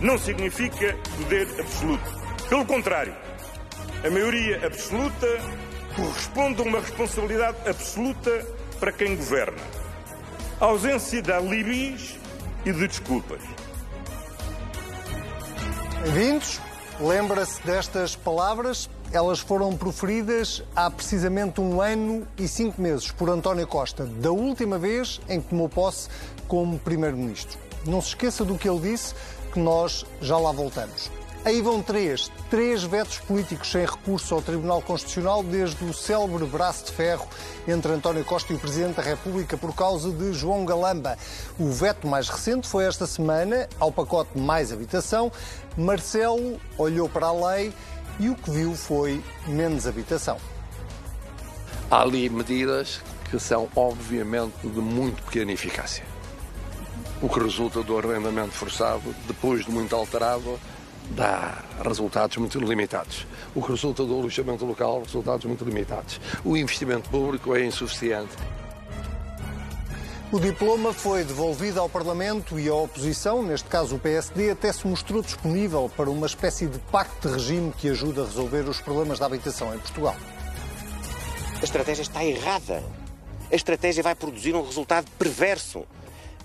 não significa poder absoluto. Pelo contrário, a maioria absoluta corresponde a uma responsabilidade absoluta para quem governa. A ausência de alibis e de desculpas. Bem-vindos. Lembra-se destas palavras? Elas foram proferidas há precisamente um ano e cinco meses por António Costa, da última vez em que tomou posse como Primeiro-Ministro. Não se esqueça do que ele disse, que nós já lá voltamos. Aí vão três, três vetos políticos sem recurso ao Tribunal Constitucional desde o célebre braço de ferro entre António Costa e o Presidente da República por causa de João Galamba. O veto mais recente foi esta semana ao pacote Mais Habitação. Marcelo olhou para a lei e o que viu foi menos habitação. Há ali medidas que são obviamente de muito pequena eficácia. O que resulta do arrendamento forçado, depois de muito alterado, dá resultados muito limitados. O que resulta do alojamento local, resultados muito limitados. O investimento público é insuficiente. O diploma foi devolvido ao Parlamento e à oposição, neste caso o PSD, até se mostrou disponível para uma espécie de pacto de regime que ajuda a resolver os problemas da habitação em Portugal. A estratégia está errada. A estratégia vai produzir um resultado perverso.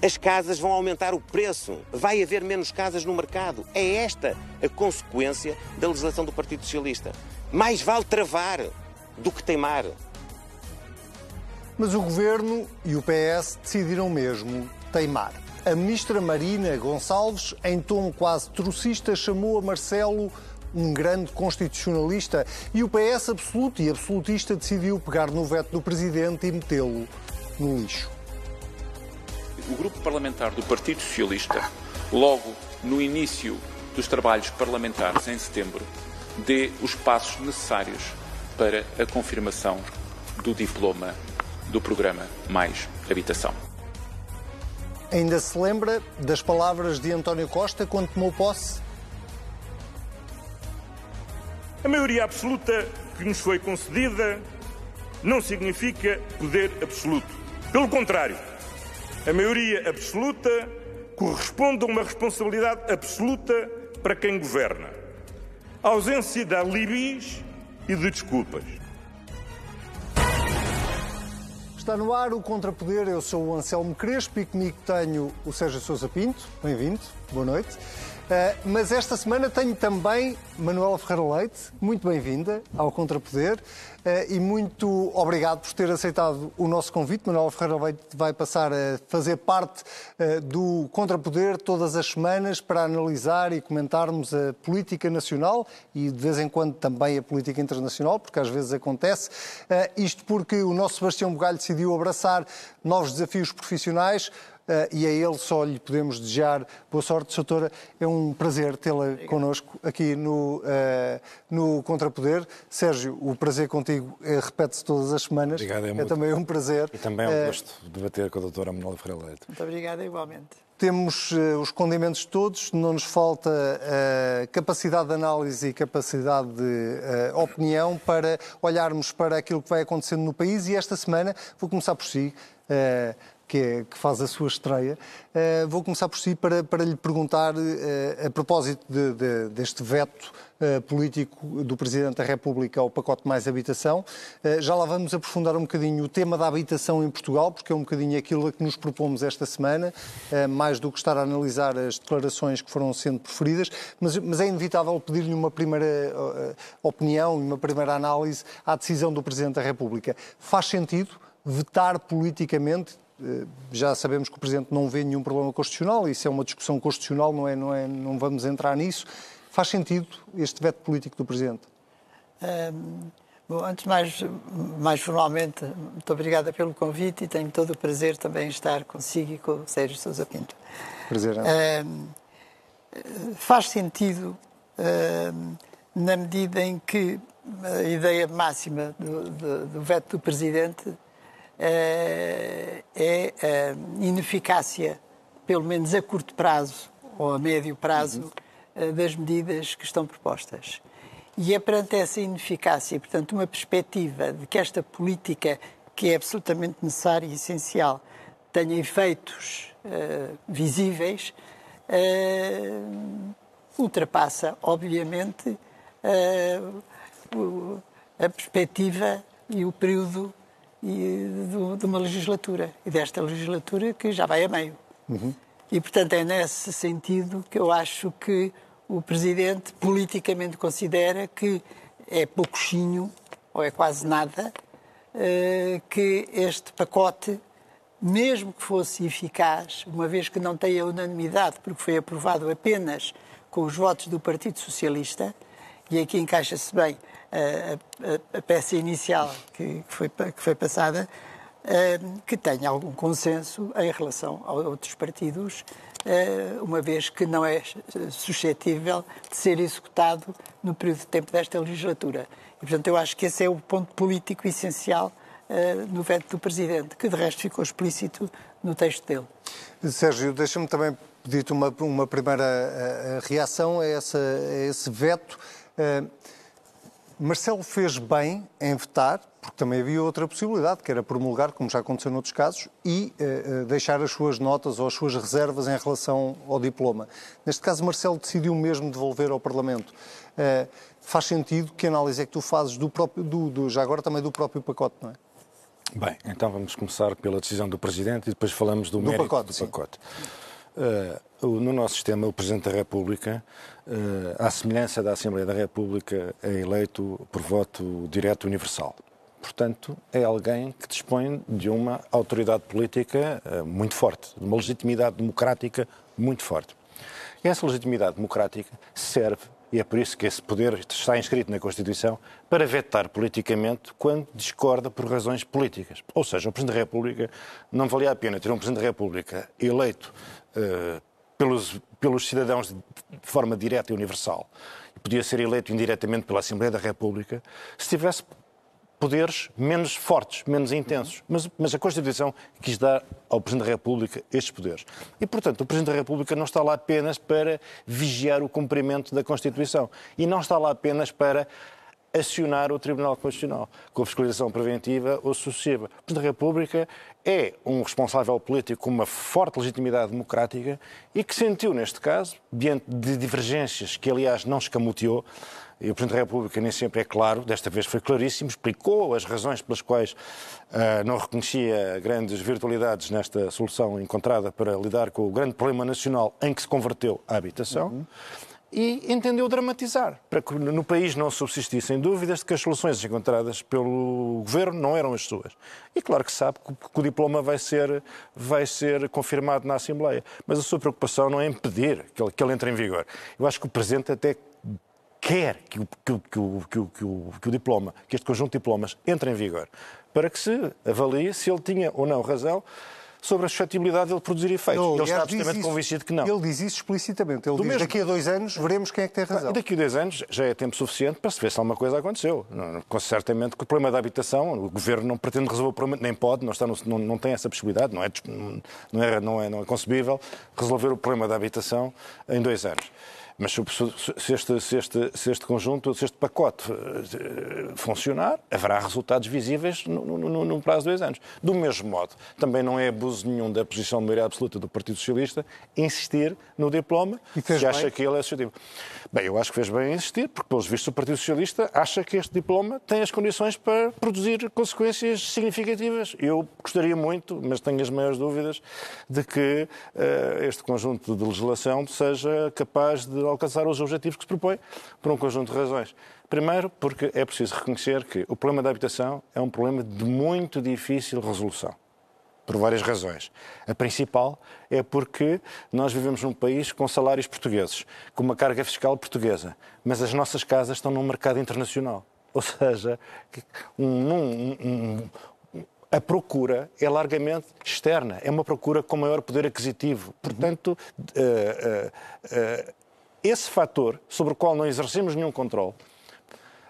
As casas vão aumentar o preço, vai haver menos casas no mercado. É esta a consequência da legislação do Partido Socialista. Mais vale travar do que teimar. Mas o governo e o PS decidiram mesmo teimar. A ministra Marina Gonçalves, em tom quase trocista, chamou a Marcelo um grande constitucionalista e o PS absoluto e absolutista decidiu pegar no veto do presidente e metê-lo no lixo o grupo parlamentar do Partido Socialista, logo no início dos trabalhos parlamentares em setembro, dê os passos necessários para a confirmação do diploma do programa Mais Habitação. Ainda se lembra das palavras de António Costa quando tomou posse? A maioria absoluta que nos foi concedida não significa poder absoluto. Pelo contrário, a maioria absoluta corresponde a uma responsabilidade absoluta para quem governa. A ausência de alibis e de desculpas. Está no ar o Contrapoder, eu sou o Anselmo Crespo e comigo tenho o Sérgio Sousa Pinto. Bem-vindo, boa noite. Uh, mas esta semana tenho também Manuela Ferreira Leite, muito bem-vinda ao Contrapoder uh, e muito obrigado por ter aceitado o nosso convite. Manuela Ferreira Leite vai passar a fazer parte uh, do Contrapoder todas as semanas para analisar e comentarmos a política nacional e de vez em quando também a política internacional, porque às vezes acontece. isto porque o nosso Sebastião Bugalho decidiu abraçar novos desafios profissionais. Uh, e a ele só lhe podemos desejar boa sorte, doutora. É um prazer tê-la connosco aqui no, uh, no Contrapoder. Sérgio, o prazer contigo uh, repete-se todas as semanas. Obrigado, é, é também um prazer. E também é um gosto debater com a doutora Manuela Ferreira Leite. Muito obrigada, igualmente. Temos uh, os condimentos todos, não nos falta uh, capacidade de análise e capacidade de uh, opinião para olharmos para aquilo que vai acontecendo no país e esta semana vou começar por si que, é, que faz a sua estreia. Uh, vou começar por si para, para lhe perguntar, uh, a propósito de, de, deste veto uh, político do Presidente da República ao pacote mais habitação. já lá vamos aprofundar um bocadinho o tema da habitação em Portugal, porque é um bocadinho aquilo a que nos propomos esta semana, mais do que estar a analisar as declarações que foram sendo proferidas, mas, mas é inevitável pedir-lhe uma primeira opinião uma primeira análise à decisão do Presidente da República. Faz sentido vetar politicamente já sabemos que o Presidente não vê nenhum problema constitucional, isso é uma discussão constitucional, não, é, não, é, não vamos entrar nisso. Faz sentido este veto político do Presidente? Um, bom, antes de mais, mais formalmente, muito obrigada pelo convite e tenho todo o prazer também em estar consigo e com o Sérgio Sousa Pinto. Prazer. Um, faz sentido um, na medida em que a ideia máxima do, do, do veto do Presidente é, é a ineficácia, pelo menos a curto prazo ou a médio prazo, uhum. Eh, das medidas que estão propostas. E é perante essa ineficácia, portanto, uma perspectiva de que esta política, que é absolutamente necessária e essencial, tenha efeitos uh, visíveis, uh, ultrapassa, obviamente, a perspectiva e o período de uma legislatura, e desta legislatura que já vai a meio. Uhum. E, portanto, é nesse sentido que eu acho que o Presidente politicamente considera que é pouquinho, ou é quase nada, eh, que este pacote, mesmo que fosse eficaz, uma vez que não tem a unanimidade, porque foi aprovado apenas com os votos do Partido Socialista, e aqui encaixa-se bem a, a, a, peça inicial que foi, que foi passada, eh, que tenha algum consenso em relação a outros partidos, eh, uma vez que não é suscetível de ser executado no período de tempo desta legislatura. E, portanto, eu acho que esse é o ponto político essencial eh, no veto do Presidente, que de resto ficou explícito no texto dele. Sérgio, deixa-me também pedir-te uma, uma primeira reação a, essa, a esse veto. Marcelo fez bem em vetar, porque também havia outra possibilidade, que era promulgar, como já aconteceu noutros casos, e uh, deixar as suas notas ou as suas reservas em relação ao diploma. Neste caso, Marcelo decidiu mesmo devolver ao Parlamento. Uh, faz sentido? Que análise é que tu fazes do próprio, do, do, já agora também do próprio pacote, não é? Bem, então vamos começar pela decisão do Presidente e depois falamos do, do mérito pacote, do sim. pacote. Uh, no nosso sistema, o Presidente da República, uh, à semelhança da Assembleia da República, é eleito por voto direto universal. Portanto, é alguém que dispõe de uma autoridade política uh, muito forte, de uma legitimidade democrática muito forte. E essa legitimidade democrática serve, e é por isso que esse poder está inscrito na Constituição, para vetar politicamente quando discorda por razões políticas. Ou seja, o Presidente da República não valia a pena ter um Presidente da República eleito uh, pelos, pelos cidadãos de, forma direta e universal, e podia ser eleito indiretamente pela Assembleia da República, se tivesse poderes menos fortes, menos intensos. Mas, mas, a Constituição quis dar ao Presidente da República estes poderes. E, portanto, o Presidente da República não está lá apenas para vigiar o cumprimento da Constituição. E não está lá apenas para acionar o Tribunal Constitucional com fiscalização preventiva ou sucessiva. O Presidente da República é um responsável político com uma forte legitimidade democrática e que sentiu, neste caso, diante de divergências que, aliás, não escamoteou, e o Presidente da República nem sempre é claro, desta vez foi claríssimo, explicou as razões pelas quais uh, não reconhecia grandes virtualidades nesta solução encontrada para lidar com o grande problema nacional em que se converteu a habitação. Uhum e entendeu dramatizar, para que no país não subsistissem dúvidas de que as soluções encontradas pelo governo não eram as suas. E claro que sabe que o diploma vai ser, vai ser confirmado na Assembleia. Mas a sua preocupação não é impedir que ele, que ele entre em vigor. Eu acho que o Presidente até quer que o, que, que, que, que, o, que o diploma, que este conjunto de diplomas entre em vigor, para que se avalie se ele tinha ou não razão sobre a suscetibilidade dele produzir efeitos. Não, ele está absolutamente convencido que não. Ele diz isso explicitamente. Ele Do diz, mesmo... daqui a dois anos veremos quem é que tem razão. Daqui a dois anos já é tempo suficiente para se ver se alguma coisa aconteceu. Não, certamente que o problema da habitação, o Governo não pretende resolver o problema, nem pode, não, está no, não, não tem essa possibilidade, não é, não, é, não, é, não é concebível resolver o problema da habitação em dois anos. Mas se este, se, este, se este conjunto, se este pacote eh, funcionar, haverá resultados visíveis no, prazo de dois anos. Do mesmo modo, também não é abuso nenhum da posição de maioria absoluta do Partido Socialista insistir no diploma se acha que ele é suscetível. Bem, eu acho que fez bem em insistir, porque, pelos vistos, o Partido Socialista acha que este diploma tem as condições para produzir consequências significativas. Eu gostaria muito, mas tenho as maiores dúvidas, de que uh, este conjunto de legislação seja capaz de alcançar os objetivos que se propõe, por um conjunto de razões. Primeiro, porque é preciso reconhecer que o problema da habitação é um problema de muito difícil resolução por várias razões. A principal é porque nós vivemos num país com salários portugueses, com uma carga fiscal portuguesa, mas as nossas casas estão num mercado internacional. Ou seja, um, um, um, a procura é largamente externa, é uma procura com maior poder aquisitivo. Portanto, uh, uh, uh, esse fator sobre o qual não exercemos nenhum controle,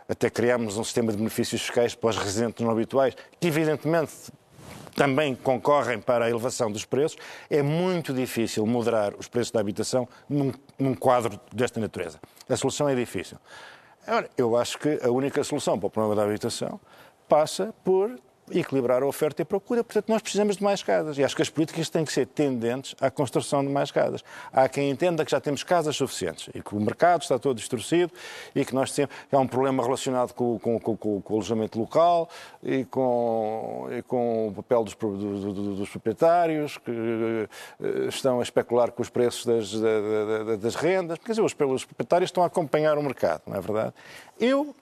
até criámos um sistema de benefícios fiscais para os residentes não habituais, que evidentemente também concorrem para a elevação dos preços, é muito difícil moderar os preços da habitação num, num quadro desta natureza. A solução é difícil. Eu acho que a única solução para o problema da habitação passa por equilibrar a oferta e a procura. Portanto, nós precisamos de mais casas. E acho que as políticas têm que ser tendentes à construção de mais casas. Há quem entenda que já temos casas suficientes e que o mercado está todo distorcido e que nós temos, há um problema relacionado com, com, com, com o alojamento local e com, e o papel dos, dos, dos proprietários que eh, estão a especular com os preços das, das, das rendas. Quer dizer, os, os proprietários estão a acompanhar o mercado, não é verdade? Eu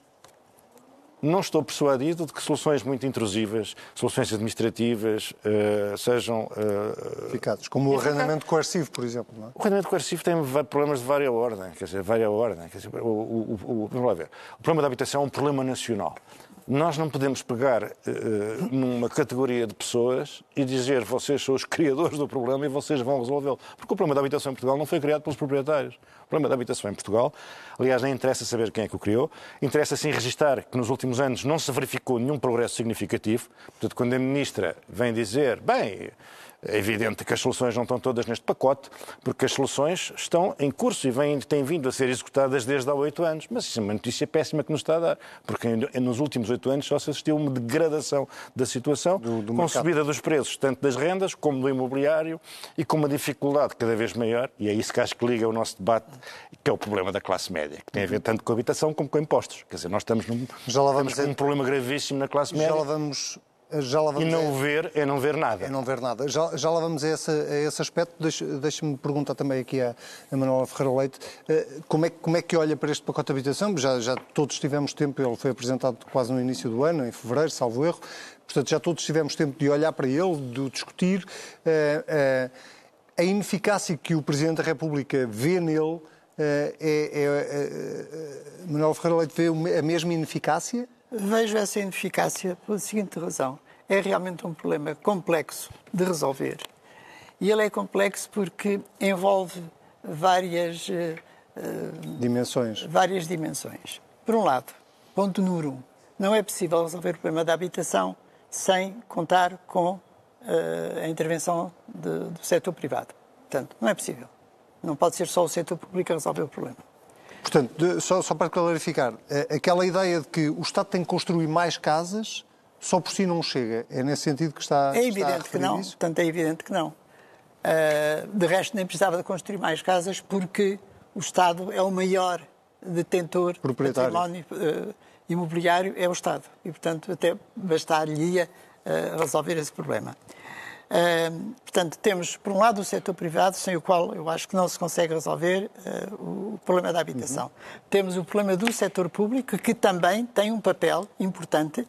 não estou persuadido de que soluções muito intrusivas, soluções administrativas, uh, sejam. Uh, como o arrendamento coercivo, por exemplo. Não é? O arrendamento coercivo tem problemas de várias ordem. Quer dizer, várias ordem. Quer dizer, o, o, o, vamos lá ver. O problema da habitação é um problema nacional. Nós não podemos pegar uh, numa categoria de pessoas e dizer vocês são os criadores do problema e vocês vão resolvê-lo. Porque o problema da habitação em Portugal não foi criado pelos proprietários. O problema da habitação em Portugal, aliás, nem interessa saber quem é que o criou, interessa sim registrar que nos últimos anos não se verificou nenhum progresso significativo. Portanto, quando a Ministra vem dizer, bem, é evidente que as soluções não estão todas neste pacote, porque as soluções estão em curso e vêm, têm vindo a ser executadas desde há oito anos. Mas isso é uma notícia péssima que nos está a dar, porque nos últimos oito anos só se assistiu a uma degradação da situação, do, do com subida dos preços, tanto das rendas como do imobiliário, e com uma dificuldade cada vez maior, e é isso que acho que liga o nosso debate, que é o problema da classe média, que tem a ver tanto com a habitação como com impostos. Quer dizer, nós estamos, num, Já lá vamos estamos com um problema gravíssimo na classe média. Já lá vamos já lá vamos e não a... ver é não ver nada. É não ver nada. Já, já lá vamos a esse, a esse aspecto. Deixe-me perguntar também aqui a, a Manuela Ferreira Leite eh, como é, como é que olha para este pacote de habitação? Já, já todos tivemos tempo, ele foi apresentado quase no início do ano, em fevereiro, salvo erro. Portanto, já todos tivemos tempo de olhar para ele, de discutir. Uh, uh, a ineficácia que o Presidente da República vê nele é, é, Manuel Ferreira Leite vê a mesma ineficácia? Vejo essa ineficácia pela seguinte razão. É realmente um problema complexo de resolver. E ele é complexo porque envolve várias uh, dimensões. Várias dimensões. Por um lado, ponto número um, não é possível resolver o problema da habitação sem contar com uh, a intervenção de, do setor privado. Portanto, não é possível. Não pode ser só o setor público a resolver o problema. Portanto, só, só para clarificar, eh, aquela ideia de que o Estado tem que construir mais casas só por si não chega. É nesse sentido que está. É evidente está que não. Isso? Portanto, é evidente que não. Uh, de resto, nem precisava de construir mais casas porque o Estado é o maior detentor de património uh, imobiliário, é o Estado. E, portanto, até bastaria uh, resolver esse problema portanto, temos, por um lado, o setor privado, sem o qual eu acho que não se consegue resolver uh, o problema da habitação. Uhum. Temos o problema do setor público, que também tem um papel importante, uh,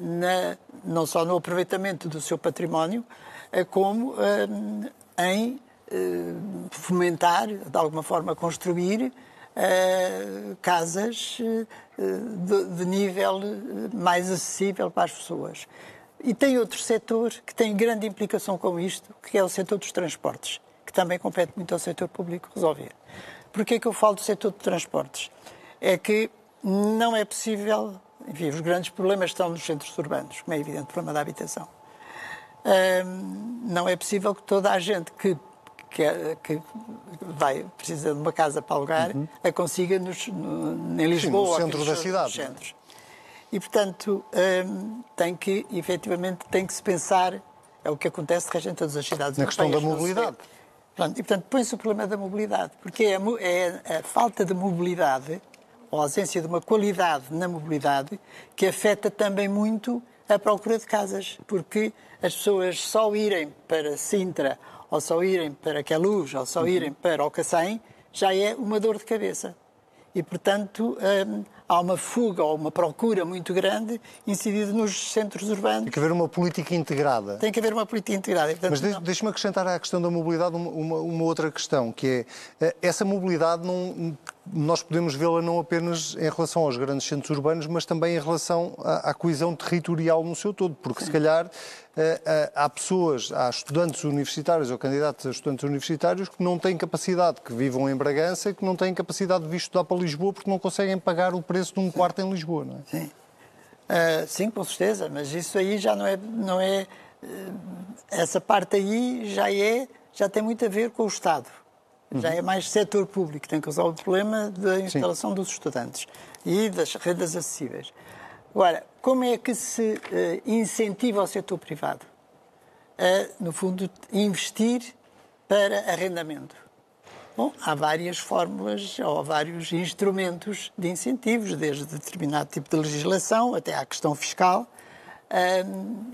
na, não só no aproveitamento do seu património, uh, como em fomentar, de alguma forma, construir casas de, de nível mais acessível para as pessoas. E tem outro setor que tem grande implicação com isto, que é o setor dos transportes, que também compete muito ao setor público resolver. Porquê é que eu falo do setor de transportes? É que não é possível, enfim, os grandes problemas estão nos centros urbanos, como é evidente, o problema da habitação. não é possível que toda a gente que, que, que vai, precisa de uma casa para alugar, uhum. a consiga nos, no, em Lisboa. Sim, no centro da cidade. Centros. E, portanto, hum, tem que, efetivamente, tem que se pensar, é o que acontece de resto em todas as cidades Na questão da mobilidade. Pronto, e, portanto, põe-se o problema da mobilidade, porque é a, é a falta de mobilidade, ou a ausência de uma qualidade na mobilidade, que afeta também muito a procura de casas, porque as pessoas só irem para Sintra, ou só irem para Queluz, ou só irem para Alcacém, já é uma dor de cabeça. E, portanto, hum, há uma fuga ou uma procura muito grande incidida nos centros urbanos. Tem que haver uma política integrada. Tem que haver uma política integrada. portanto, Mas deixe-me acrescentar à questão da mobilidade uma, uma, outra questão, que é eh, essa mobilidade não, nós podemos vê-la não apenas em relação aos grandes centros urbanos, mas também em relação à, à coesão territorial no seu todo, porque se calhar eh, eh, há pessoas, há estudantes universitários ou candidatos a estudantes universitários que não têm capacidade, que vivam em Bragança, que não têm capacidade de vir estudar para Lisboa porque não conseguem pagar o preço de um quarto em Lisboa, não é? Sim. Uh, sim, com certeza, mas isso aí já não é, não é essa parte aí já é, já tem muito a ver com o Estado. Já é mais setor público que tem que resolver o problema da instalação Sim. dos estudantes e das rendas acessíveis. Agora, como é que se uh, incentiva o setor privado? A, no fundo, investir para arrendamento. Bom, há várias fórmulas ou vários instrumentos de incentivos, desde determinado tipo de legislação até à questão fiscal.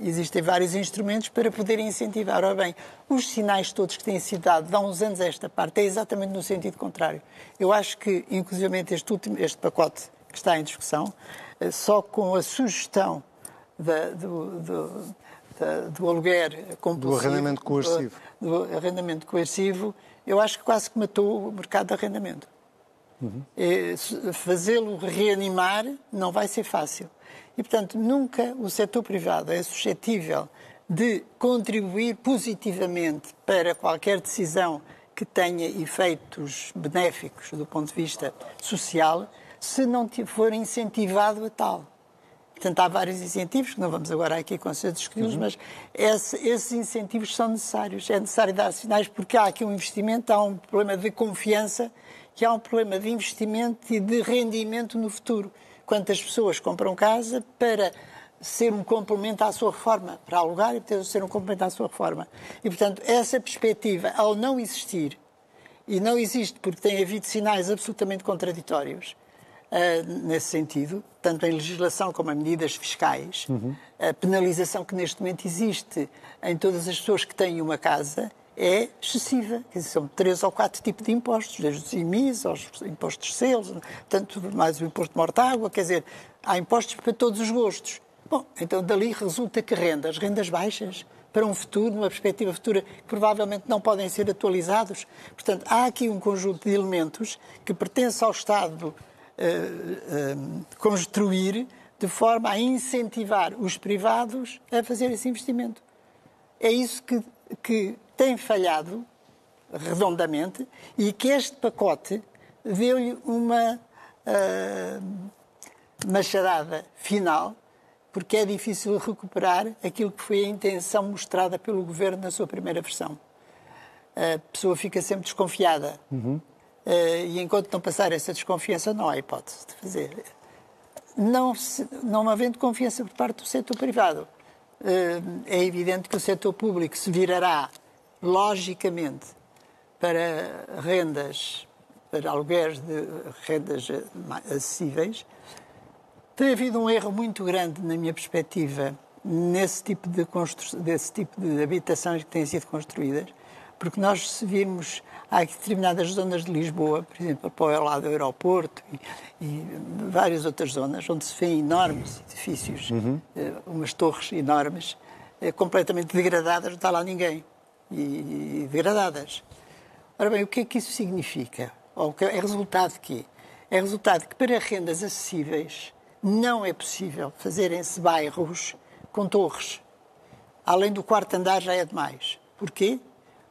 Existem vários instrumentos para poder incentivar. Ora bem, os sinais todos que têm sido dados há uns anos a esta parte é exatamente no sentido contrário. Eu acho que, inclusive, este, último, este pacote que está em discussão, eh, só com a sugestão da, do, do, da, do aluguer compulsivo... Do arrendamento coercivo. Do, do arrendamento coercivo, eu acho que quase que matou o mercado de arrendamento. Uhum. Fazê-lo reanimar não vai ser fácil. E, portanto, nunca o setor privado é suscetível de contribuir positivamente para qualquer decisão que tenha efeitos benéficos do ponto de vista social, se não for incentivado a tal. Portanto, há vários incentivos, que não vamos agora aqui com discuti-los, uhum. mas esse, esses incentivos são necessários. É necessário dar sinais porque há aqui um investimento, há um problema de confiança e há um problema de investimento e de rendimento no futuro quantas pessoas compram casa para ser um complemento à sua reforma, para alugar e para ser um complemento à sua reforma. E, portanto, essa perspectiva, ao não existir, e não existe porque tem havido sinais absolutamente contraditórios uh, nesse sentido, tanto em legislação como em medidas fiscais, uhum. a penalização que neste momento existe em todas as pessoas que têm uma casa é excessiva. Dizer, são três ou quatro tipos de impostos, desde os IMIs aos impostos de selos, tanto mais o imposto de morta-água, quer dizer, há impostos para todos os gostos. Bom, então dali resulta que rendas, rendas baixas, para um futuro, numa perspectiva futura, que provavelmente não podem ser atualizados. Portanto, há aqui um conjunto de elementos que pertence ao Estado uh, uh, construir de forma a incentivar os privados a fazer esse investimento. É isso que, que tem falhado redondamente e que este pacote deu-lhe uma uh, machadada final, porque é difícil recuperar aquilo que foi a intenção mostrada pelo governo na sua primeira versão. A pessoa fica sempre desconfiada. Uhum. Uh, e enquanto não passar essa desconfiança, não há hipótese de fazer. Não, se, não havendo confiança por parte do setor privado, uh, é evidente que o setor público se virará logicamente, para rendas, para aluguéis de rendas acessíveis, tem havido um erro muito grande, na minha perspectiva, nesse tipo de, constru... desse tipo de habitações que têm sido construídas, porque nós, se virmos, há determinadas zonas de Lisboa, por exemplo, para o lado do aeroporto e, e, várias outras zonas, onde se vêem enormes edifícios, uhum. Eh, umas torres enormes, eh, completamente degradadas, não está lá ninguém e degradadas. Ora bem, o que é que isso significa? Ou é resultado de quê? É resultado que para rendas acessíveis não é possível fazerem-se bairros com torres. Além do quarto andar já é demais. Porquê?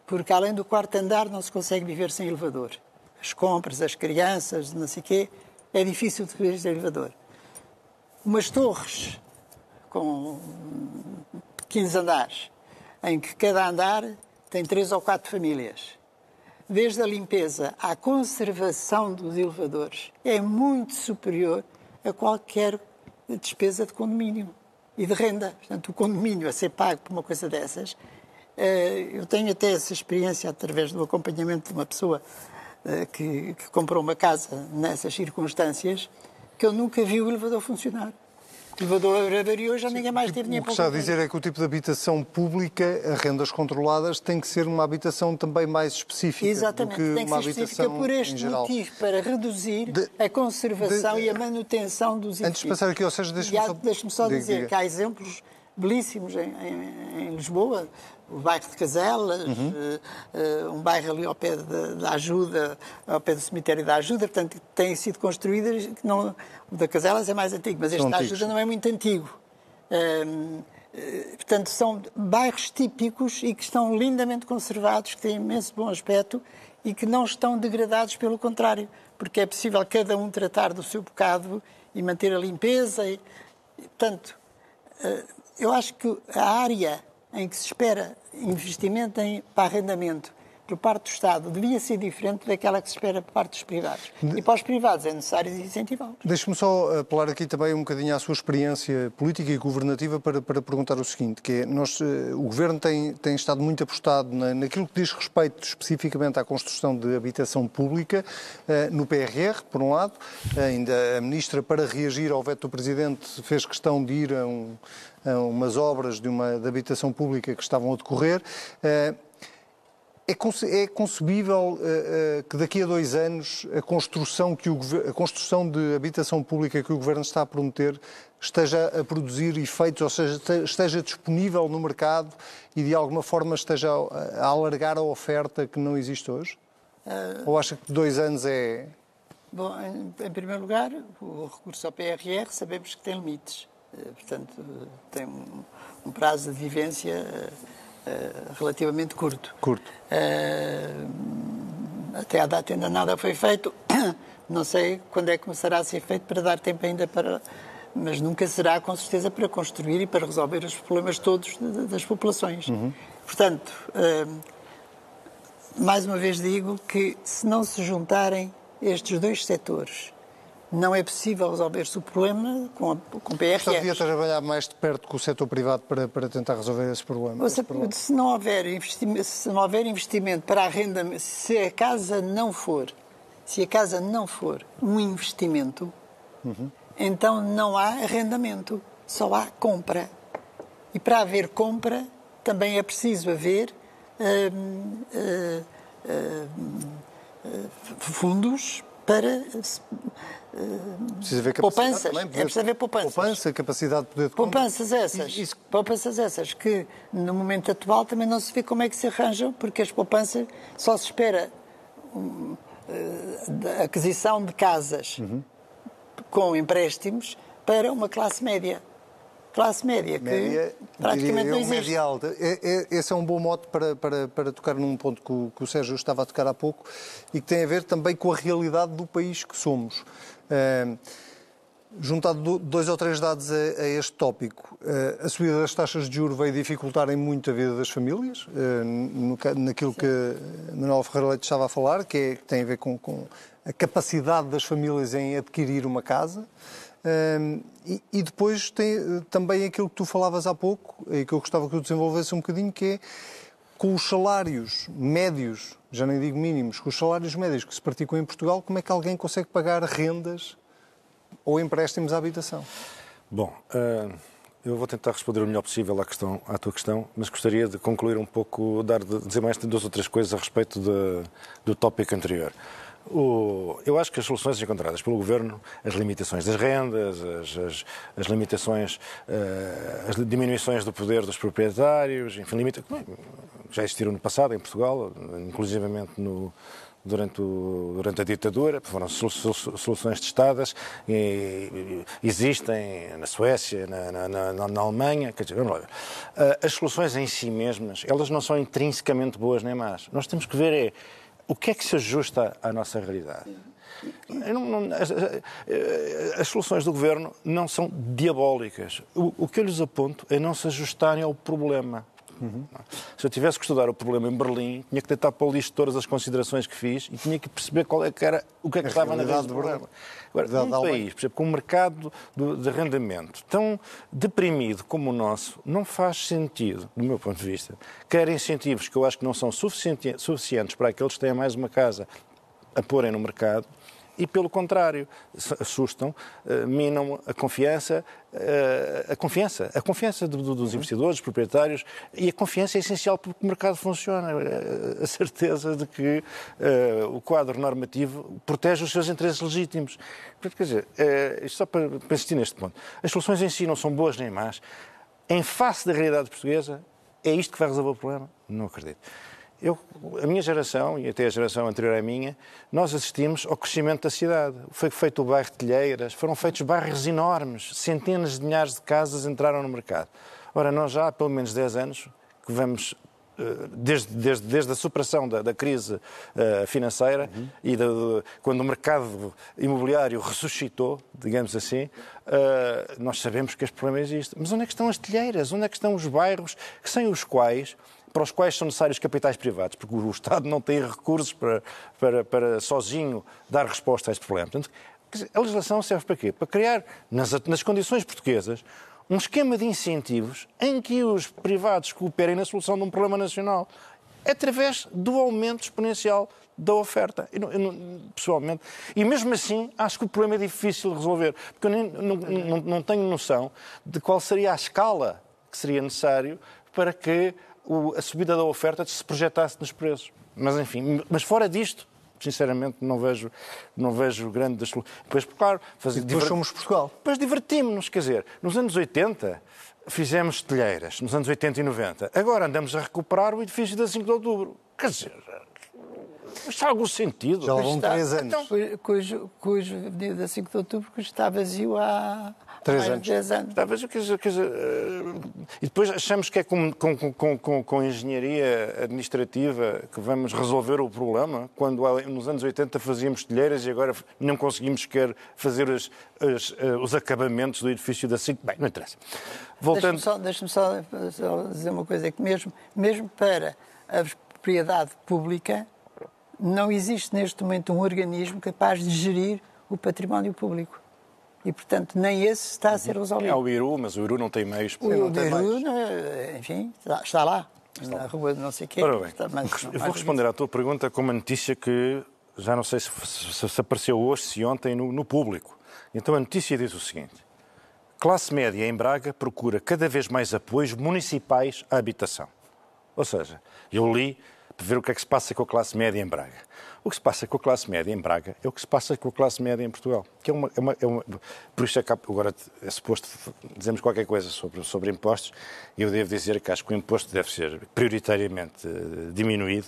Porque além do quarto andar não se consegue viver sem elevador. As compras, as crianças, não sei o quê, é difícil de viver sem elevador. Umas torres com 15 andares, em que cada andar tem três ou quatro famílias. Desde a limpeza à conservação dos elevadores, é muito superior a qualquer despesa de condomínio e de renda. Portanto, o condomínio a ser pago por uma coisa dessas, eh, eu tenho até essa experiência através do acompanhamento de uma pessoa eh, que, comprou uma casa nessas circunstâncias, que eu nunca vi o elevador funcionar elevador avariou, já ninguém mais teve dinheiro para O que está a dizer é que o tipo de habitação pública, a rendas controladas, tem que ser uma habitação também mais específica Exatamente, do que tem que uma ser específica por este motivo, para reduzir de, a conservação de, e a manutenção dos edifícios. Antes de passar aqui, ou seja, deixe-me só... Deixe só dizer diga. que há exemplos belíssimos em, em, em Lisboa, o bairro de Caselas, uhum. uh, um bairro ali ao pé da ajuda, ao pé do cemitério da ajuda, portanto, têm sido construídas, não, o da Caselas é mais antigo, mas este da ajuda não é muito antigo. Uh, portanto, são bairros típicos e que estão lindamente conservados, que têm imenso bom aspecto e que não estão degradados, pelo contrário, porque é possível cada um tratar do seu bocado e manter a limpeza. E, portanto, eu acho que a área em que se espera investimento em, para arrendamento por parte do Estado devia ser diferente daquela que se espera por parte dos privados. E para os privados é necessário incentivá-los. Deixe-me só apelar aqui também um bocadinho à sua experiência política e governativa para, para perguntar o seguinte, que é, nós, eh, o Governo tem, tem estado muito apostado na, naquilo que diz respeito especificamente à construção de habitação pública, eh, no PRR, por um lado, ainda a Ministra, para reagir ao veto do Presidente, fez questão de ir a, um, umas obras de, uma, de habitação pública que estavam a decorrer. Eh, é, é concebível uh, uh, que daqui a dois anos a construção, que o, a construção de habitação pública que o Governo está a prometer esteja a produzir efeitos, ou seja, esteja disponível no mercado e de alguma forma esteja a, a alargar a oferta que não existe hoje? Uh... Ou acha que dois anos é. Bom, em, em, primeiro lugar, o recurso ao PRR sabemos que tem limites. Portanto, tem um, um prazo de vivência relativamente curto. Curto. Uh, até à data ainda nada foi feito. Não sei quando é que começará a ser feito para dar tempo ainda para. Mas nunca será, com certeza, para construir e para resolver os problemas todos das populações. Uhum. Portanto, uh, mais uma vez digo que se não se juntarem estes dois setores, não é possível resolver-se o problema com, com PRR. Só devia trabalhar mais de perto com o setor privado para, para tentar resolver esse problema, esse problema. Se, não houver investimento, se não houver investimento para arrendamento, se a casa não for, se a casa não for um investimento, uhum. então não há arrendamento, só há compra. E para haver compra também é preciso haver hum, hum, hum, fundos para Precisa haver poupanças. Também, poder, é preciso haver poupanças. Poupança, capacidade de poder de Poupanças essas. Isso. Poupanças essas que no momento atual também não se vê como é que se arranjam, porque as poupanças só se espera um, uh, aquisição de casas uhum. com empréstimos para uma classe média classe média, que média, praticamente não existe. Média alta. É, é, esse é um bom mote para, para, para tocar num ponto que o, que o Sérgio estava a tocar há pouco e que tem a ver também com a realidade do país que somos. Uh, juntado dois ou três dados a, a este tópico, uh, a subida das taxas de juros veio dificultar em muito a vida das famílias, uh, no, naquilo Sim. que Manuel Ferreira Leite estava a falar, que, é, que tem a ver com, com a capacidade das famílias em adquirir uma casa. Um, e, e, depois tem eh, também aquilo que tu falavas há pouco, e que eu gostava que tu desenvolvesse um bocadinho, que é com os salários médios, já nem digo mínimos, com os salários médios que se praticam em Portugal, como é que alguém consegue pagar rendas ou empréstimos à habitação? Bom, uh, eu vou tentar responder o melhor possível à, questão, à tua questão, mas gostaria de concluir um pouco, dar, dizer mais duas ou três coisas a respeito de, do tópico anterior. O, eu acho que as soluções encontradas pelo Governo, as limitações das rendas, as, as, as limitações, uh, as diminuições do poder dos proprietários, enfim, limita, já existiram no passado em Portugal, inclusivamente no, durante, o, durante a ditadura, foram soluções testadas, e, existem na Suécia, na, na, na, na Alemanha, quer dizer, vamos lá. Eh, as soluções em si mesmas, elas não são intrinsecamente boas nem más. Nós temos que ver é o que é que se ajusta à nossa realidade? Não, não, as, as, soluções do governo não são diabólicas. O, o, que eu lhes aponto é não se ajustarem ao problema. Uhum. Se eu tivesse que estudar o problema em Berlim, tinha que tentar para o lixo todas as considerações que fiz e tinha que perceber qual é que era, o que é que a estava na raiz do problema. Agora, num país, por exemplo, com um mercado de arrendamento tão deprimido como o nosso, não faz sentido, do meu ponto de vista, quer incentivos que eu acho que não são suficientes para aqueles que têm mais uma casa a porem no mercado, e, pelo contrário, assustam, eh, minam a confiança, eh, a confiança, a confiança dos investidores, dos proprietários, e a confiança é essencial para que o mercado funcione. Eh, a certeza de que o quadro normativo protege os seus interesses legítimos. Quer dizer, isto só para insistir neste ponto, as soluções em si não são boas nem más. Em face da realidade portuguesa, é isto que vai resolver o problema? Não acredito. Eu, a minha geração, e até a geração anterior à minha, nós assistimos ao crescimento da cidade. Foi feito o bairro de Telheiras, foram feitos bairros enormes, centenas de milhares de casas entraram no mercado. Ora, nós já há pelo menos 10 anos que vamos eh, Desde, desde, desde, a superação da, da crise uh, financeira uhum. e de, de, quando o mercado imobiliário ressuscitou, digamos assim, uh, nós sabemos que este problema existe. Mas onde é que estão as telheiras? Onde é que estão os bairros sem os quais para os quais são necessários capitais privados, porque o Estado não tem recursos para, para, para sozinho dar resposta a este problema. Portanto, a legislação serve para quê? Para criar, nas, nas condições portuguesas, um esquema de incentivos em que os privados cooperem na solução de um problema nacional através do aumento exponencial da oferta. Eu, eu, pessoalmente. E mesmo assim, acho que o problema é difícil de resolver, porque eu nem, não, não, não tenho noção de qual seria a escala que seria necessário para que a subida da oferta se projetasse nos preços. Mas, enfim, mas fora disto, sinceramente não vejo, não vejo grande das Depois, claro, fazer. Depois diver... somos Portugal. Depois divertimos-nos, quer dizer, nos anos 80 fizemos telheiras, nos anos 80 e 90. Agora andamos a recuperar o edifício da 5 de outubro. Quer dizer, há algum sentido. Já vão três anos. Então, cujo, cujo Avenida 5 de Outubro está vazio há Três anos. 10 anos. Talvez, quer dizer, quer dizer, e depois achamos que é com, com, com, com, com engenharia administrativa que vamos resolver o problema, quando nos anos 80 fazíamos telheiras e agora não conseguimos sequer fazer as, as, eh, os acabamentos do edifício da SIC. Bem, não interessa. Voltando... Deixa-me só, deixa só, dizer uma coisa, é que mesmo, mesmo para a propriedade pública, não existe neste momento um organismo capaz de gerir o património público. E, portanto, nem esse está a ser resolvido. É o Iru, mas o Iru não tem meios. O, o Iru, enfim, está lá, está. na rua de não sei o quê. Ora bem, está, mas, eu vou responder à tua pergunta com uma notícia que já não sei se, se, se apareceu hoje, se ontem, no, no público. Então a notícia diz o seguinte. Classe média em Braga procura cada vez mais apoios municipais à habitação. Ou seja, eu li ver o que é que se passa com a classe média em Braga. O que se passa com a classe média em Braga é o que se passa com a classe média em Portugal. Que é uma, é uma, é uma por isso é que agora é suposto dizemos qualquer coisa sobre, sobre impostos. e Eu devo dizer que acho que o imposto deve ser prioritariamente uh, diminuído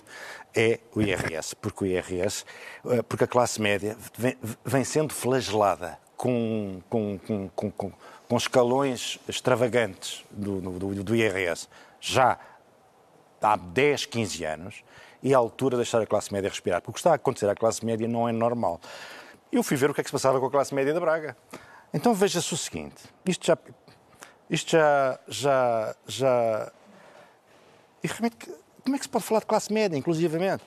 é o IRS, porque o IRS, uh, porque a classe média vem, vem sendo flagelada com, com, com, com, com escalões extravagantes do, do, do IRS já há 10, 15 anos e é a altura de deixar a classe média respirar. Porque o que está a acontecer à classe média não é normal. Eu fui ver o que é que se passava com a classe média da Braga. Então veja-se o seguinte: isto já. Isto já. já, já e realmente, como é que se pode falar de classe média, inclusivamente?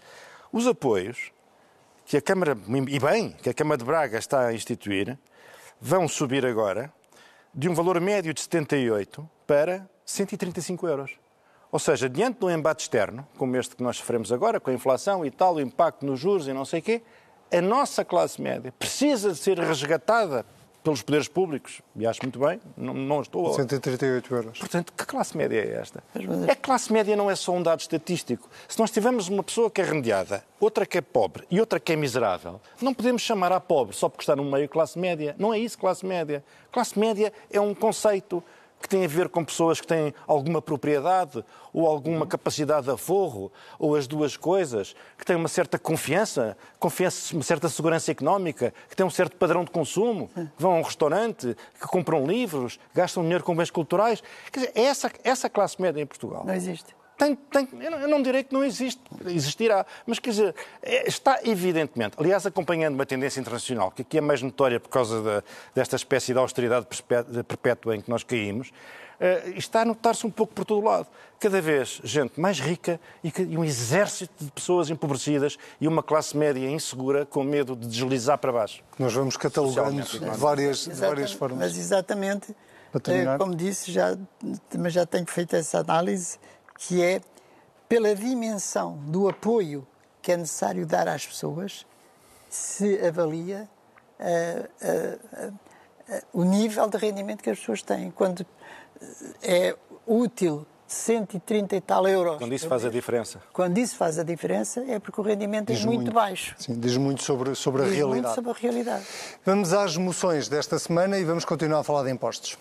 Os apoios que a Câmara, e bem, que a Câmara de Braga está a instituir, vão subir agora de um valor médio de 78 para 135 euros. Ou seja, diante de um embate externo, como este que nós sofremos agora, com a inflação e tal, o impacto nos juros e não sei o quê, a nossa classe média precisa de ser resgatada pelos poderes públicos, e acho muito bem, não, não estou... 138 euros. Portanto, que classe média é esta? É que classe média não é só um dado estatístico. Se nós tivermos uma pessoa que é rendiada, outra que é pobre e outra que é miserável, não podemos chamar a pobre só porque está no meio classe média. Não é isso classe média. Classe média é um conceito que tem a ver com pessoas que têm alguma propriedade ou alguma capacidade de aforro, ou as duas coisas, que têm uma certa confiança, confiança, uma certa segurança económica, que têm um certo padrão de consumo, que vão a um restaurante, que compram livros, gastam dinheiro com bens culturais. Quer dizer, é essa, essa classe média em Portugal. Não existe. Tem, tem, eu não direi que não existe, existirá, mas quer dizer, é, está evidentemente, aliás, acompanhando uma tendência internacional, que aqui é mais notória por causa de, desta espécie de austeridade perpétua em que nós caímos, uh, está a notar-se um pouco por todo o lado. Cada vez gente mais rica e, e, um exército de pessoas empobrecidas e uma classe média insegura com medo de deslizar para baixo. Nós vamos catalogando de várias, de várias formas. Mas exatamente, eh, como disse, já, mas já tenho feito essa análise que é pela dimensão do apoio que é necessário dar às pessoas, se avalia uh, uh, uh, o nível de rendimento que as pessoas têm. Quando é útil 130 e tal euros. Quando isso faz a diferença. Quando isso faz a diferença é porque o rendimento é diz é muito, muito, baixo. Sim, diz muito sobre, sobre diz a realidade. Muito sobre a realidade. Vamos às moções desta semana e vamos continuar a falar de impostos.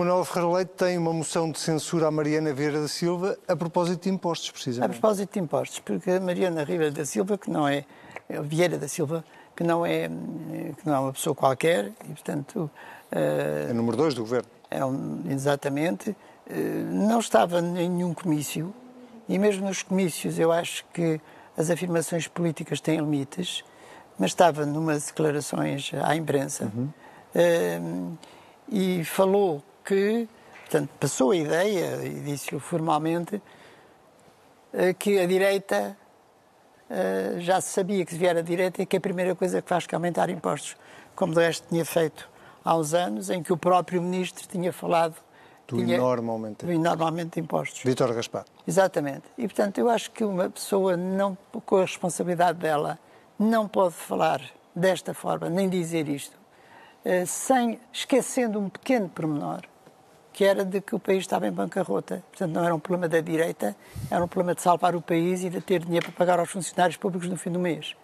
Manuel Ferreira Leite tem uma moção de censura à Mariana Vieira da Silva a propósito de impostos, precisamente. A propósito de impostos, porque a Mariana Vieira da Silva, que não é, é Vieira da Silva, que não é, que não é uma pessoa qualquer, e portanto... Uh, é número dois do governo. É um, exatamente. Uh, não estava em nenhum comício, e mesmo nos comícios eu acho que as afirmações políticas têm limites, mas estava numas declarações à imprensa uhum. uh, e falou que portanto, passou a ideia, e disse-o formalmente, eh, que a direita eh, já se sabia que se vier a direita e que a primeira coisa que faz é aumentar impostos, como de resto tinha feito há uns anos, em que o próprio ministro tinha falado do tinha, enorme aumento. do enorme aumento de impostos. Vítor Gaspar. Exatamente. E, portanto, eu acho que uma pessoa, não, com a responsabilidade dela, não pode falar desta forma, nem dizer isto, eh, sem esquecendo um pequeno pormenor, que era de que o país estava em bancarrota. Portanto, não era um problema da direita, era um problema de salvar o país e de ter dinheiro para pagar aos funcionários públicos no fim do mês.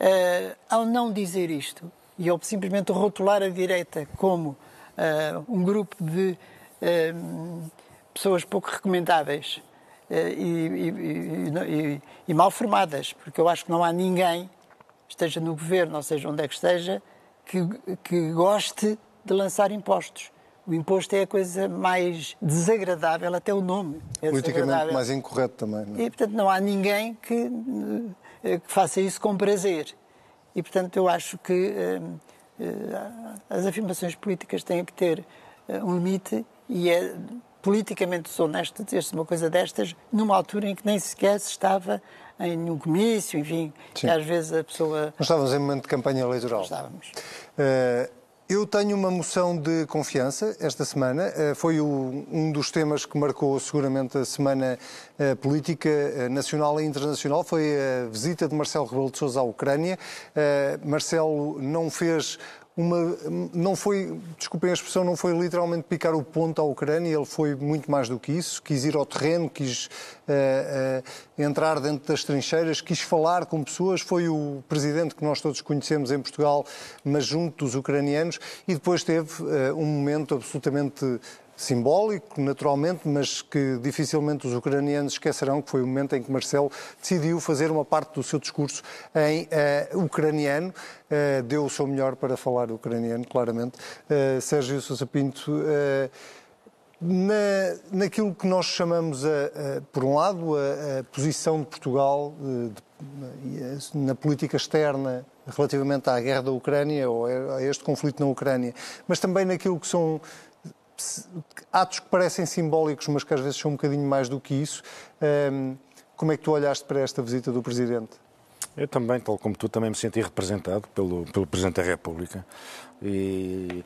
Uh, ao não dizer isto, e ao simplesmente rotular a direita como uh, um grupo de uh, pessoas pouco recomendáveis e, e, e, e, mal formadas, porque eu acho que não há ninguém, esteja no governo, ou seja, onde é que esteja, que, que goste de lançar impostos. O imposto é a coisa mais desagradável, até o nome é Politicamente mais incorreto também. Não é? E, portanto, não há ninguém que, eh, que, faça isso com prazer. E, portanto, eu acho que uh, uh, as afirmações políticas têm que ter uh, um limite e é politicamente desonesto dizer-se uma coisa destas numa altura em que nem sequer se estava em nenhum comício, enfim, às vezes a pessoa... Nós estávamos em momento de campanha eleitoral. Estávamos. Eu tenho uma moção de confiança esta semana. Eh, foi um dos temas que marcou seguramente a semana eh, política eh, nacional e internacional. Foi a visita de Marcelo Rebelo de Sousa à Ucrânia. Marcelo não fez uma, não foi, desculpem a expressão, não foi literalmente picar o ponto à Ucrânia, ele foi muito mais do que isso, quis ir ao terreno, quis uh, uh, entrar dentro das trincheiras, quis falar com pessoas, foi o presidente que nós todos conhecemos em Portugal, mas junto dos ucranianos, e depois teve uh, um momento absolutamente simbólico, naturalmente, mas que dificilmente os ucranianos esquecerão, que foi o momento em que Marcelo decidiu fazer uma parte do seu discurso em uh, ucraniano. Uh, deu o seu melhor para falar ucraniano, claramente. Uh, Sérgio Sousa Pinto. Na, naquilo que nós chamamos, a, a, por um lado, a, a posição de Portugal de, na política externa relativamente à guerra da Ucrânia ou a este conflito na Ucrânia, mas também naquilo que são atos que parecem simbólicos, mas que às vezes são um bocadinho mais do que isso. Como é que tu olhaste para esta visita do Presidente? Eu também, tal como tu, também me senti representado pelo, pelo Presidente da República. E,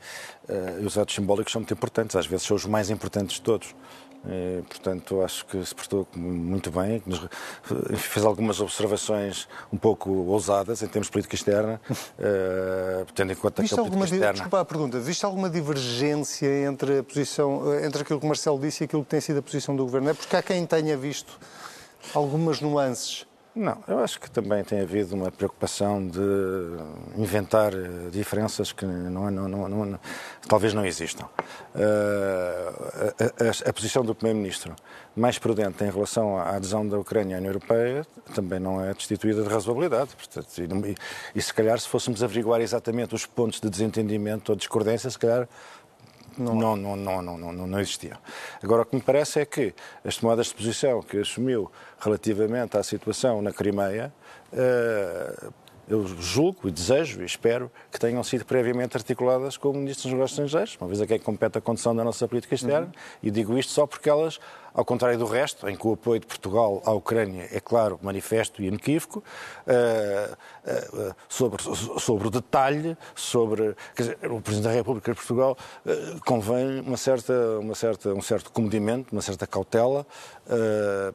uh, os atos simbólicos são muito importantes, às vezes são os mais importantes de todos. E, portanto, acho que se prestou muito bem, nos, fez algumas observações um pouco ousadas em termos de política externa, uh, tendo em conta viste que a política externa... Desculpa a pergunta, viste alguma divergência entre, a posição, entre aquilo que Marcelo disse e aquilo que tem sido a posição do Governo? É porque há quem tenha visto algumas nuances. Não, eu acho que também tem havido uma preocupação de inventar eh, diferenças que não, não, não, não talvez não existam. Uh, a, a, a, posição do Primeiro-Ministro mais prudente em relação à adesão da Ucrânia à União Europeia também não é destituída de razoabilidade. Portanto, e, e se calhar, se fôssemos averiguar exatamente os pontos de desentendimento ou discordância, se calhar não, não, não, não, não, não, não existiam. Agora, o que me parece é que as tomadas de posição que assumiu relativamente à situação na Crimeia, uh, eu julgo e desejo e espero que tenham sido previamente articuladas com o Ministro dos Negócios Estrangeiros, uma vez a quem compete a condução da nossa política externa, uhum. e digo isto só porque elas ao contrário do resto, em que o apoio de Portugal à Ucrânia é, claro, manifesto e inequívoco, uh, uh, sobre, sobre o detalhe, sobre. Dizer, o Presidente da República de Portugal uh, convém uma certa, uma certa, um certo comedimento, uma certa cautela,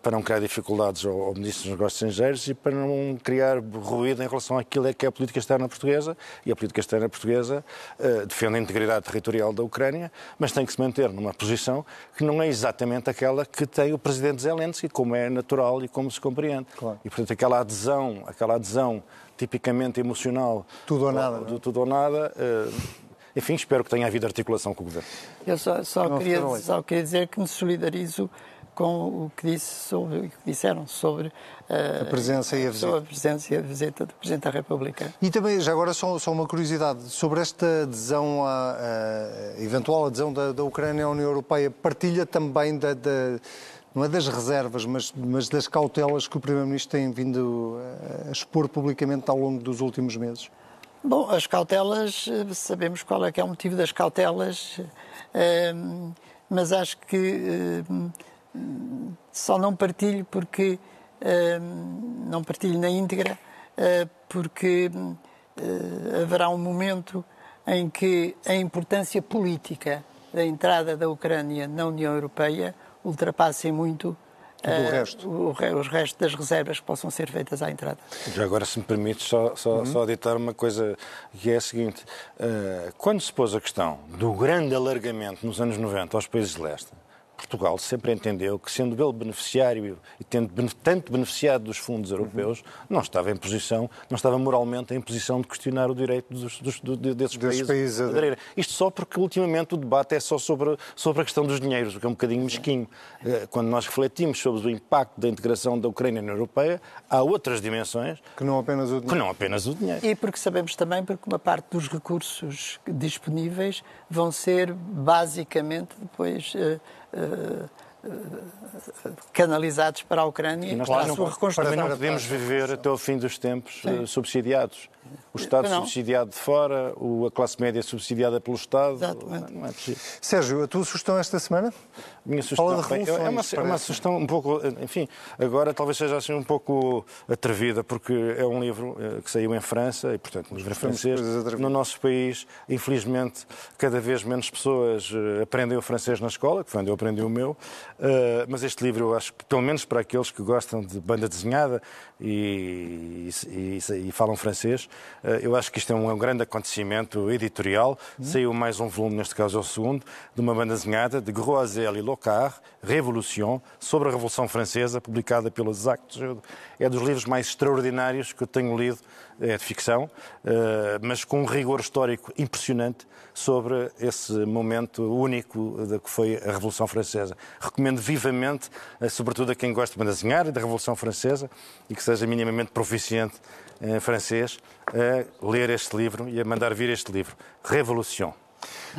para não criar dificuldades ao, ao Ministro dos Negócios Estrangeiros e para não criar ruído em relação àquilo que é a política externa portuguesa. E a política externa portuguesa defende a integridade territorial da Ucrânia, mas tem que se manter numa posição que não é exatamente aquela que tem o presidente Zelensky, como é natural e como se compreende. Claro. E, portanto, aquela adesão, aquela adesão tipicamente emocional... Tudo ou nada. Do, tudo ou nada... Uh, enfim, espero que tenha havido articulação com o Governo. Eu só, só, queria, só queria dizer que me solidarizo com o que, disse sobre, o que disseram sobre uh, a presença e a visita. a presença e a visita do Presidente da República. E também, já agora, só, só uma curiosidade sobre esta adesão, à, à eventual adesão da, da, Ucrânia à União Europeia, partilha também da, da não é das reservas, mas, mas das cautelas que o Primeiro-Ministro tem vindo a expor publicamente ao longo dos últimos meses? Bom, as cautelas, sabemos qual é que é o motivo das cautelas. Mas acho que só não partilho porque não partilho na íntegra porque haverá um momento em que a importância política da entrada da Ucrânia na União Europeia ultrapasse muito o resto. Uh, os restos das reservas que possam ser feitas à entrada. Já agora, se me permite, só, só, uhum. só aditar uma coisa que é a seguinte: uh, quando se pôs a questão do grande alargamento nos anos 90 aos países de leste, Portugal sempre entendeu que, sendo ele beneficiário e tendo tanto beneficiado dos fundos europeus, uhum. não estava em posição, não estava moralmente em posição de questionar o direito dos, dos, desses, desses países. países a... Isto só porque, ultimamente, o debate é só sobre, sobre a questão dos dinheiros, o que é um bocadinho mesquinho. Eh, quando nós refletimos sobre o impacto da integração da Ucrânia na Europeia, há outras dimensões que não apenas o dinheiro. Que não apenas o dinheiro. E porque sabemos também porque uma parte dos recursos disponíveis vão ser basicamente depois uh, canalizados para a Ucrânia e nós para a sua reconstrução. Também não podemos viver até o fim dos tempos Sim. subsidiados o Estado não. subsidiado de fora, a classe média subsidiada pelo Estado. Exatamente. Não é Sérgio, a tua sugestão esta semana? Minha sugestão bem, é, uma, é uma sugestão um pouco, enfim, agora talvez seja assim um pouco atrevida, porque é um livro eh, que saiu em França, e portanto um livro em francês. No nosso país, infelizmente, cada vez menos pessoas eh, aprendem o francês na escola, que foi onde eu aprendi o meu, eh, mas este livro eu acho que, pelo menos para aqueles que gostam de banda desenhada e, e, e falam francês, eh, eu acho que isto é um, grande acontecimento editorial. Uhum. Saiu mais um volume, neste caso é o segundo, de uma banda desenhada de Groisel e Locard, Révolution, sobre a Revolução Francesa, publicada pelo Jude. É dos livros mais extraordinários que eu tenho lido, é de ficção, eh, mas com um rigor histórico impressionante sobre esse momento único da que foi a Revolução Francesa. Recomendo vivamente, eh, sobretudo a quem gosta de desenhar da Revolução Francesa e que seja minimamente proficiente em francês, a ler este livro e a mandar vir este livro, Revolution.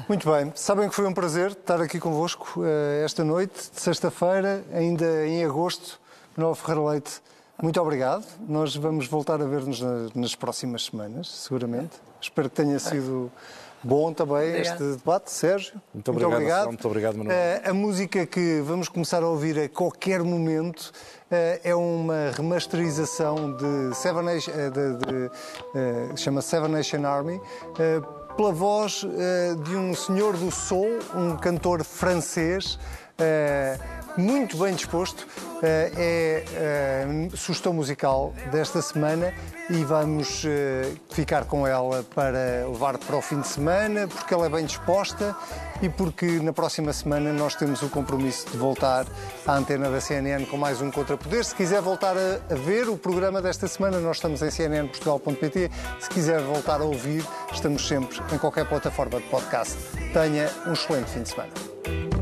Muito bem. Sabem que foi um prazer estar aqui convosco uh, esta noite, de sexta-feira, ainda em agosto. Manuel Ferreira Leite, muito obrigado. Nós vamos voltar a ver-nos nas, próximas semanas, seguramente. Espero que tenha sido bom também obrigado. este debate, Sérgio. Muito obrigado. Muito obrigado, muito obrigado Manuel. Uh, a música que vamos começar a ouvir a qualquer momento uh, é uma remasterização de Seven Nation, uh, de, de, chama Seven Nation Army pela voz uh, de um senhor do soul, um cantor francês, uh, muito bem disposto. Uh, é a sugestão musical desta semana e vamos ficar com ela para levar para o fim de semana, porque ela é bem disposta e porque na próxima semana nós temos o compromisso de voltar à antena da CNN com mais um Contrapoder. Se quiser voltar a ver o programa desta semana, nós estamos em cnnportugal.pt. Se quiser voltar a ouvir, estamos sempre em qualquer plataforma de podcast. Tenha um excelente fim de semana.